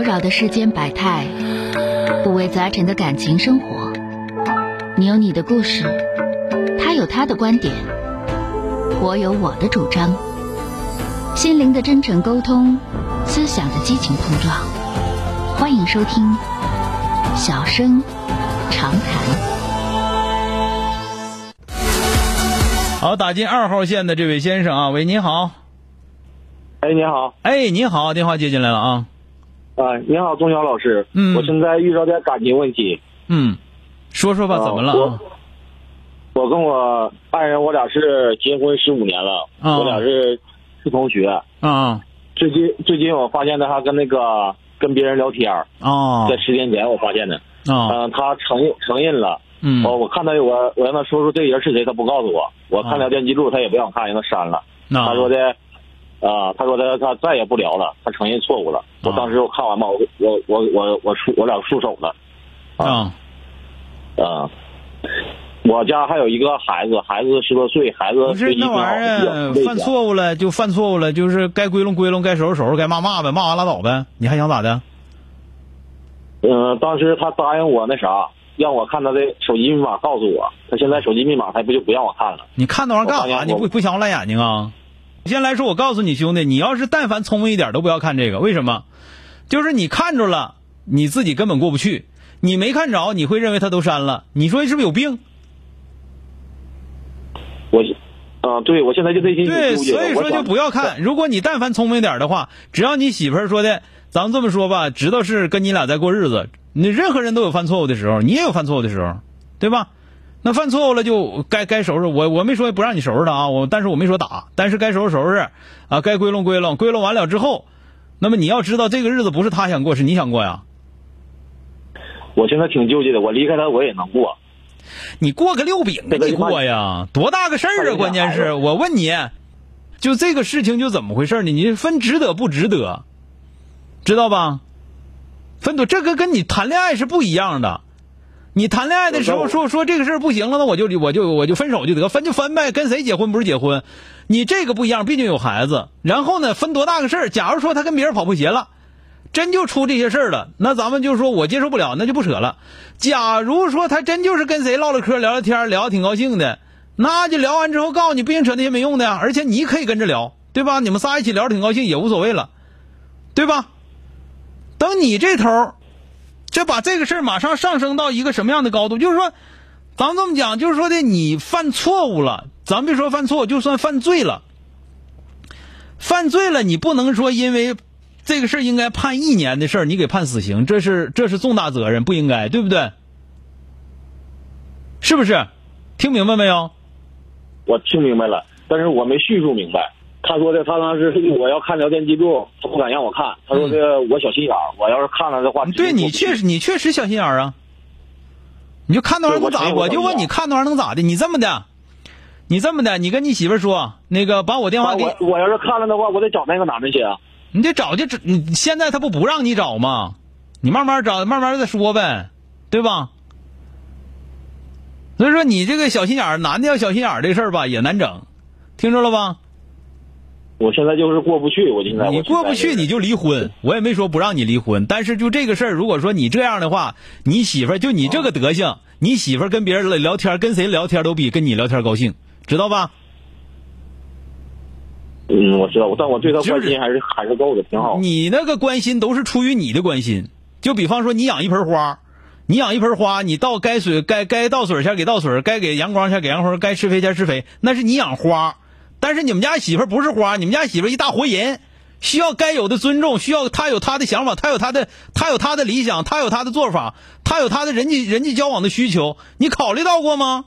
扰扰的世间百态，五味杂陈的感情生活。你有你的故事，他有他的观点，我有我的主张。心灵的真诚沟通，思想的激情碰撞。欢迎收听《小声长谈》。好，打进二号线的这位先生啊，喂，你好。哎，你好。哎，你好，电话接进来了啊。啊，你好，钟晓老师。嗯我现在遇到点感情问题。嗯，说说吧，啊怎么了我啊？我跟我爱人，我俩是结婚十五年了，啊我俩是是同学。啊最近最近我发现他跟那个跟别人聊天儿，啊在十年前我发现的。啊嗯、他承认承认了。嗯我我看他我我让他说出这人是谁，他不告诉我。我看啊聊天记录，他也不让看，让他删了。那他说的，啊、他说他他再也不聊了，他承认错误了。我啊当时我看完吧，我我我我我束我俩束手了。啊啊，我家还有一个孩子，孩子十多岁，孩子不是那玩意儿，犯。错误了就犯错误了，就是该归拢归拢，该收拾收拾，该骂骂呗，骂完拉倒呗。你还想咋的？嗯、当时他答应我那啥，让我看他的手机密码，告诉我。他现在手机密码他不就不让我看了。你看那玩意儿干啥？你不不想我烂眼睛啊？先来说，我告诉你兄弟，你要是但凡聪明一点，都不要看这个。为什么？就是你看着了，你自己根本过不去；你没看着，你会认为他都删了。你说是不是有病？我，啊、对我现在就内心对，所以说就不要看。如果你但凡聪明点的话，只要你媳妇儿说的，咱们这么说吧，知道是跟你俩在过日子，你任何人都有犯错误的时候，你也有犯错误的时候，对吧？那犯错误了就该该收拾。我我没说不让你收拾他啊，我但是我没说打，但是该收拾收拾啊，该归拢归拢，归拢完了之后，那么你要知道这个日子不是他想过，是你想过呀。我现在挺纠结的，我离开他我也能过。你过个六饼给你过呀，多大个事儿啊！关键是我问你，就这个事情就怎么回事呢？你分值得不值得，知道吧？分多这个跟你谈恋爱是不一样的。你谈恋爱的时候说说这个事儿不行了，那我就我就我就分手就得分就分呗，跟谁结婚不是结婚？你这个不一样，毕竟有孩子。然后呢，分多大个事儿？假如说他跟别人跑步鞋了。真就出这些事儿了，那咱们就说我接受不了，那就不扯了。假如说他真就是跟谁唠唠嗑、聊聊天，聊得挺高兴的，那就聊完之后告诉你，不行，扯那些没用的呀。而且你可以跟着聊，对吧？你们仨一起聊得挺高兴也无所谓了，对吧？等你这头儿，这把这个事儿马上上升到一个什么样的高度？就是说，咱们这么讲，就是说的你犯错误了，咱别说犯错，就算犯罪了，犯罪了，你不能说因为。这个事儿应该判一年的事儿，你给判死刑，这是这是重大责任，不应该，对不对？是不是？听明白没有？我听明白了，但是我没叙述明白。他说的，他当时我要看聊天记录，他不敢让我看。他说的我小心眼儿，我要是看了的话，对你确实你确实小心眼儿啊。你就看那玩意儿能咋？我就问你看那玩意儿能咋的？你这么的，你这么的，你跟你媳妇儿说，那个把我电话给，我我要是看了的话，我得找那个男的去啊。你得找就找，你现在他不不让你找吗？你慢慢找，慢慢再说呗，对吧？所以说你这个小心眼儿，男的要小心眼儿这事儿吧也难整，听着了吧？我现在就是过不去，我现在你过不去你就离婚，我也没说不让你离婚，但是就这个事儿，如果说你这样的话，你媳妇儿就你这个德行，你媳妇儿跟别人聊天，跟谁聊天都比跟你聊天高兴，知道吧？嗯，我知道，但我对他关心还是还是够的，挺好。你那个关心都是出于你的关心，就比方说你养一盆花，你养一盆花，你倒该水该该倒水前给倒水，该给阳光前给阳光，该施肥前施肥，那是你养花。但是你们家媳妇儿不是花，你们家媳妇儿一大活人，需要该有的尊重，需要她有她的想法，她有她的她有她的理想，她有她的做法，她有她的人际人际交往的需求，你考虑到过吗？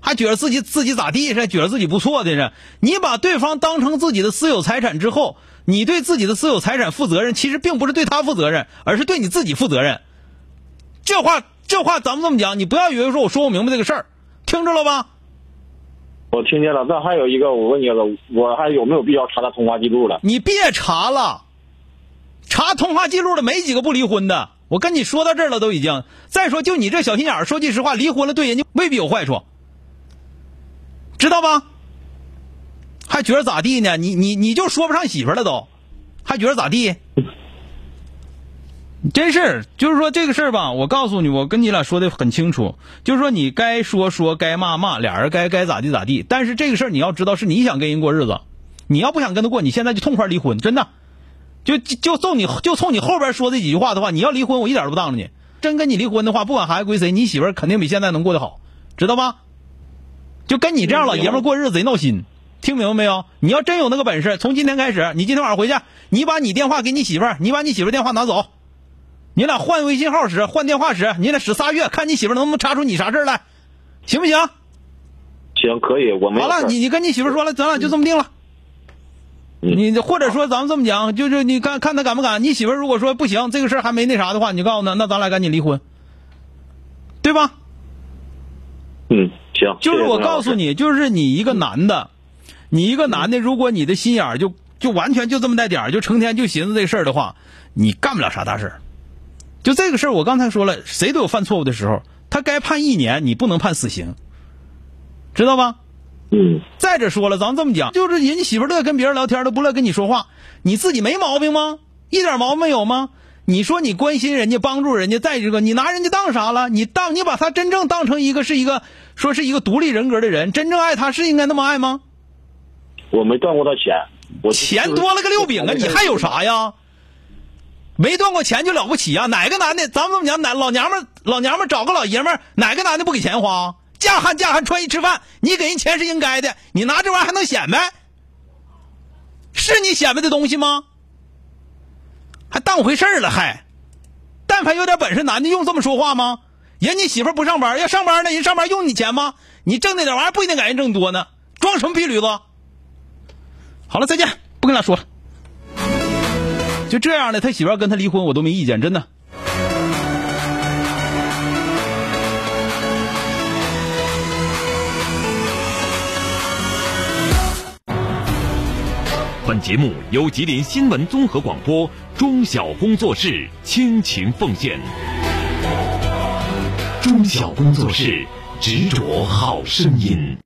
还觉得自己自己咋地是，还觉得自己不错的是。你把对方当成自己的私有财产之后，你对自己的私有财产负责任，其实并不是对他负责任，而是对你自己负责任。这话这话咱们这么讲，你不要以为说我说不明白这个事儿，听着了吧？我听见了，那还有一个，我问你了，我还有没有必要查他通话记录了？你别查了，查通话记录的没几个不离婚的。我跟你说到这儿了，都已经。再说，就你这小心眼儿，说句实话，离婚了对人家未必有坏处，知道吧？还觉得咋地呢？你你你就说不上媳妇了都，还觉得咋地？真是，就是说这个事儿吧，我告诉你，我跟你俩说的很清楚，就是说你该说说，该骂骂，俩人该该咋地咋地。但是这个事儿你要知道，是你想跟人过日子，你要不想跟他过，你现在就痛快离婚，真的。就就从你就冲你后边说这几句话的话，你要离婚，我一点都不当着你。真跟你离婚的话，不管孩子归谁，你媳妇儿肯定比现在能过得好，知道吧？就跟你这样老爷们过日子贼闹心，听明白没有？你要真有那个本事，从今天开始，你今天晚上回去，你把你电话给你媳妇儿，你把你媳妇儿电话拿走，你俩换微信号时，换电话时，你俩使仨月，看你媳妇能不能查出你啥事儿来，行不行？行，可以，我没好了，你你跟你媳妇说了，咱俩就这么定了。嗯你或者说咱们这么讲，就是你看看他敢不敢？你媳妇如果说不行，这个事儿还没那啥的话，你告诉他，那咱俩赶紧离婚，对吧？嗯，行，就是我告诉你，你，就是你一个男的，你一个男的，如果你的心眼儿就就完全就这么带点儿，就成天就寻思这事儿的话，你干不了啥大事儿。就这个事儿，我刚才说了，谁都有犯错误的时候，他该判一年，你不能判死刑，知道吧？嗯，再者说了，咱们这么讲，就是人家媳妇乐跟别人聊天都不乐跟你说话，你自己没毛病吗？一点毛病没有吗？你说你关心人家，帮助人家，再一个你拿人家当啥了？你当你把他真正当成一个是一个说是一个独立人格的人，真正爱他是应该那么爱吗？我没赚过他钱，我钱多了个六饼啊，你还有？啥呀？没赚过钱就了不起啊？哪个男的，咱们这么讲，哪老娘们老娘们找个老爷们，哪个男的不给钱花？嫁汉嫁汉穿衣吃饭，你给人钱是应该的，你拿这玩意还能显摆？是你显摆的东西吗？还当回事儿了还？但凡有点本事，男的用这么说话吗？人家媳妇不上班，要上班呢，人上班用你钱吗？你挣那点玩意儿不一定给人挣多呢，装什么屁驴子？好了，再见，不跟他说了。就这样的，他媳妇要跟他离婚，我都没意见，真的。本节目由吉林新闻综合广播中小工作室倾情奉献。中小工作室执着好声音。